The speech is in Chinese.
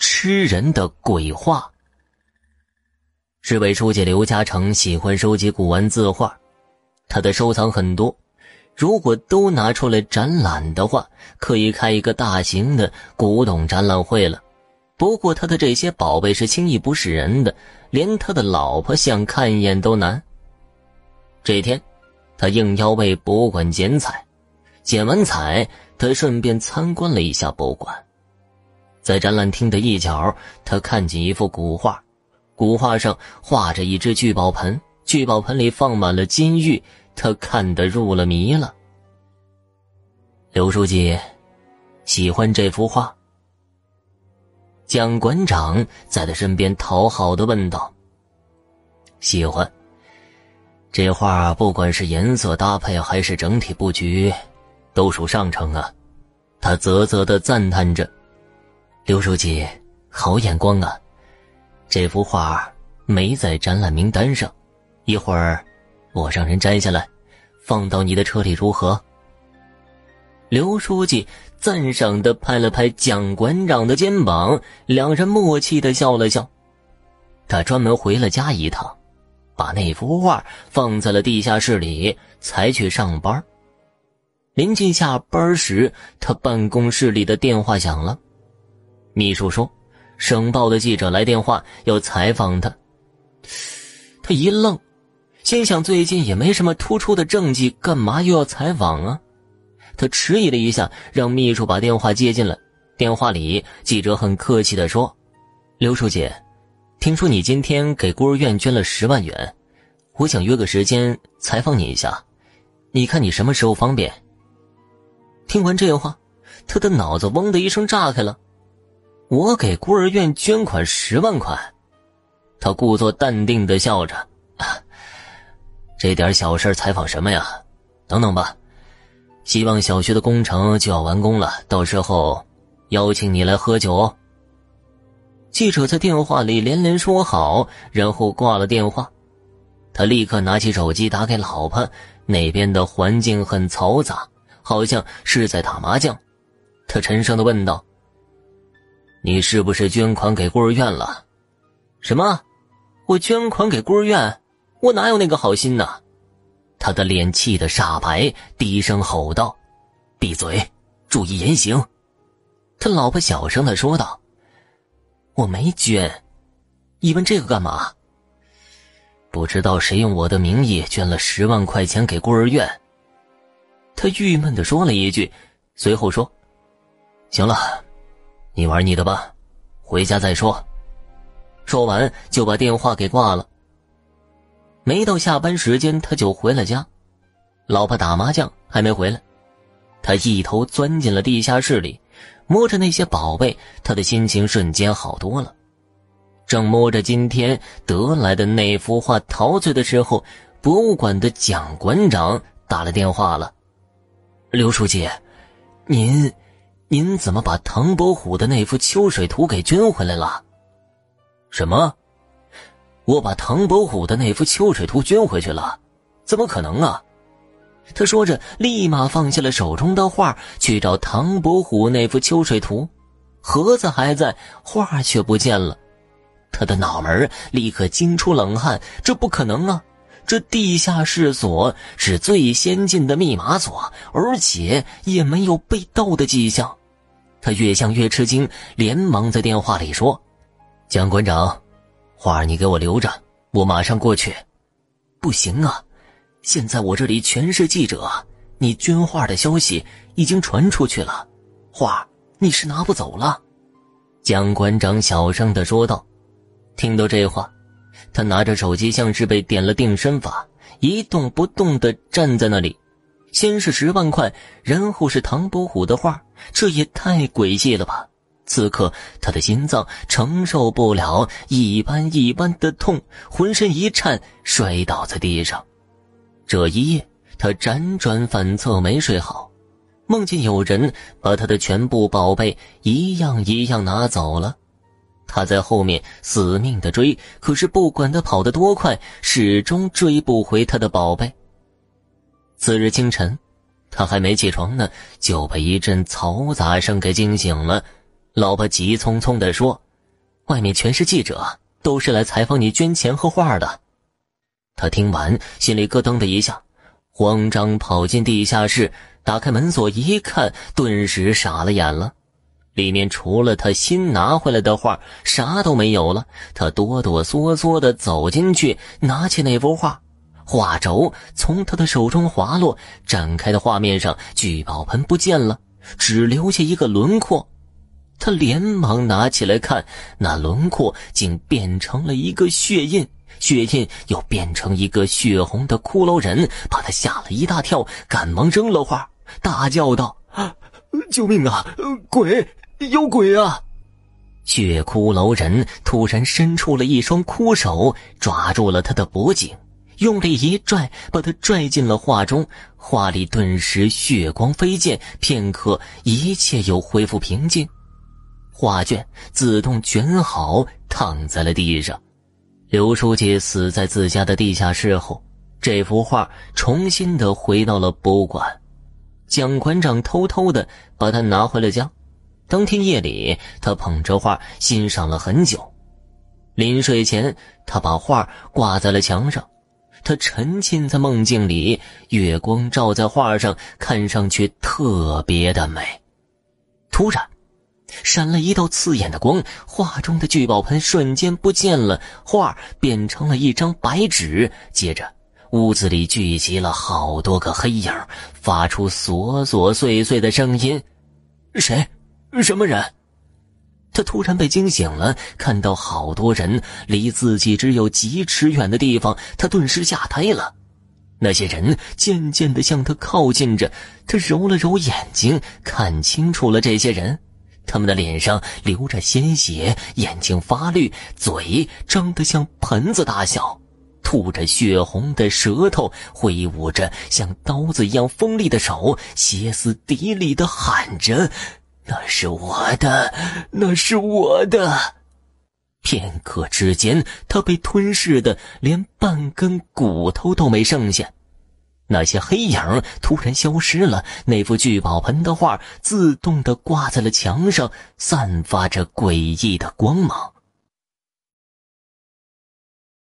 吃人的鬼画。市委书记刘嘉诚喜欢收集古玩字画，他的收藏很多。如果都拿出来展览的话，可以开一个大型的古董展览会了。不过他的这些宝贝是轻易不是人的，连他的老婆想看一眼都难。这天，他应邀为博物馆剪彩，剪完彩，他顺便参观了一下博物馆。在展览厅的一角，他看见一幅古画，古画上画着一只聚宝盆，聚宝盆里放满了金玉。他看得入了迷了。刘书记喜欢这幅画。蒋馆长在他身边讨好的问道：“喜欢。这画不管是颜色搭配还是整体布局，都属上乘啊。”他啧啧的赞叹着：“刘书记好眼光啊！这幅画没在展览名单上，一会儿。”我让人摘下来，放到你的车里，如何？刘书记赞赏的拍了拍蒋馆长的肩膀，两人默契的笑了笑。他专门回了家一趟，把那幅画放在了地下室里，才去上班。临近下班时，他办公室里的电话响了，秘书说：“省报的记者来电话，要采访他。”他一愣。心想，最近也没什么突出的政绩，干嘛又要采访啊？他迟疑了一下，让秘书把电话接进来。电话里，记者很客气地说：“刘书记，听说你今天给孤儿院捐了十万元，我想约个时间采访你一下，你看你什么时候方便？”听完这话，他的脑子嗡的一声炸开了。我给孤儿院捐款十万块，他故作淡定的笑着。啊这点小事采访什么呀？等等吧，希望小学的工程就要完工了，到时候邀请你来喝酒。记者在电话里连连说好，然后挂了电话。他立刻拿起手机打给老婆，那边的环境很嘈杂，好像是在打麻将。他沉声的问道：“你是不是捐款给孤儿院了？”“什么？我捐款给孤儿院？”我哪有那个好心呢？他的脸气得煞白，低声吼道：“闭嘴，注意言行。”他老婆小声的说道：“我没捐，你问这个干嘛？不知道谁用我的名义捐了十万块钱给孤儿院。”他郁闷的说了一句，随后说：“行了，你玩你的吧，回家再说。”说完就把电话给挂了。没到下班时间，他就回了家。老婆打麻将还没回来，他一头钻进了地下室里，摸着那些宝贝，他的心情瞬间好多了。正摸着今天得来的那幅画陶醉的时候，博物馆的蒋馆长打了电话了：“刘书记，您，您怎么把唐伯虎的那幅秋水图给捐回来了？什么？”我把唐伯虎的那幅秋水图捐回去了，怎么可能啊？他说着，立马放下了手中的画，去找唐伯虎那幅秋水图。盒子还在，画却不见了。他的脑门立刻惊出冷汗，这不可能啊！这地下室锁是最先进的密码锁，而且也没有被盗的迹象。他越想越吃惊，连忙在电话里说：“蒋馆长。”画你给我留着，我马上过去。不行啊，现在我这里全是记者，你捐画的消息已经传出去了，画你是拿不走了。蒋馆长小声的说道。听到这话，他拿着手机像是被点了定身法，一动不动的站在那里。先是十万块，然后是唐伯虎的画，这也太诡异了吧。此刻，他的心脏承受不了一般一般的痛，浑身一颤，摔倒在地上。这一夜，他辗转反侧，没睡好，梦见有人把他的全部宝贝一样一样拿走了。他在后面死命的追，可是不管他跑得多快，始终追不回他的宝贝。次日清晨，他还没起床呢，就被一阵嘈杂声给惊醒了。老婆急匆匆地说：“外面全是记者，都是来采访你捐钱和画的。他听完，心里咯噔的一下，慌张跑进地下室，打开门锁一看，顿时傻了眼了。里面除了他新拿回来的画，啥都没有了。他哆哆嗦嗦的走进去，拿起那幅画，画轴从他的手中滑落，展开的画面上，聚宝盆不见了，只留下一个轮廓。他连忙拿起来看，那轮廓竟变成了一个血印。血印又变成一个血红的骷髅人，把他吓了一大跳，赶忙扔了画，大叫道：“救命啊！鬼，有鬼啊！”血骷髅人突然伸出了一双枯手，抓住了他的脖颈，用力一拽，把他拽进了画中。画里顿时血光飞溅，片刻，一切又恢复平静。画卷自动卷好，躺在了地上。刘书记死在自家的地下室后，这幅画重新的回到了博物馆。蒋馆长偷偷的把它拿回了家。当天夜里，他捧着画欣赏了很久。临睡前，他把画挂在了墙上。他沉浸在梦境里，月光照在画上，看上去特别的美。突然。闪了一道刺眼的光，画中的聚宝盆瞬间不见了，画变成了一张白纸。接着，屋子里聚集了好多个黑影，发出琐琐碎碎的声音。谁？什么人？他突然被惊醒了，看到好多人离自己只有几尺远的地方，他顿时吓呆了。那些人渐渐地向他靠近着，他揉了揉眼睛，看清楚了这些人。他们的脸上流着鲜血，眼睛发绿，嘴张得像盆子大小，吐着血红的舌头，挥舞着像刀子一样锋利的手，歇斯底里的喊着：“那是我的，那是我的！”片刻之间，他被吞噬的连半根骨头都没剩下。那些黑影突然消失了，那幅聚宝盆的画自动的挂在了墙上，散发着诡异的光芒。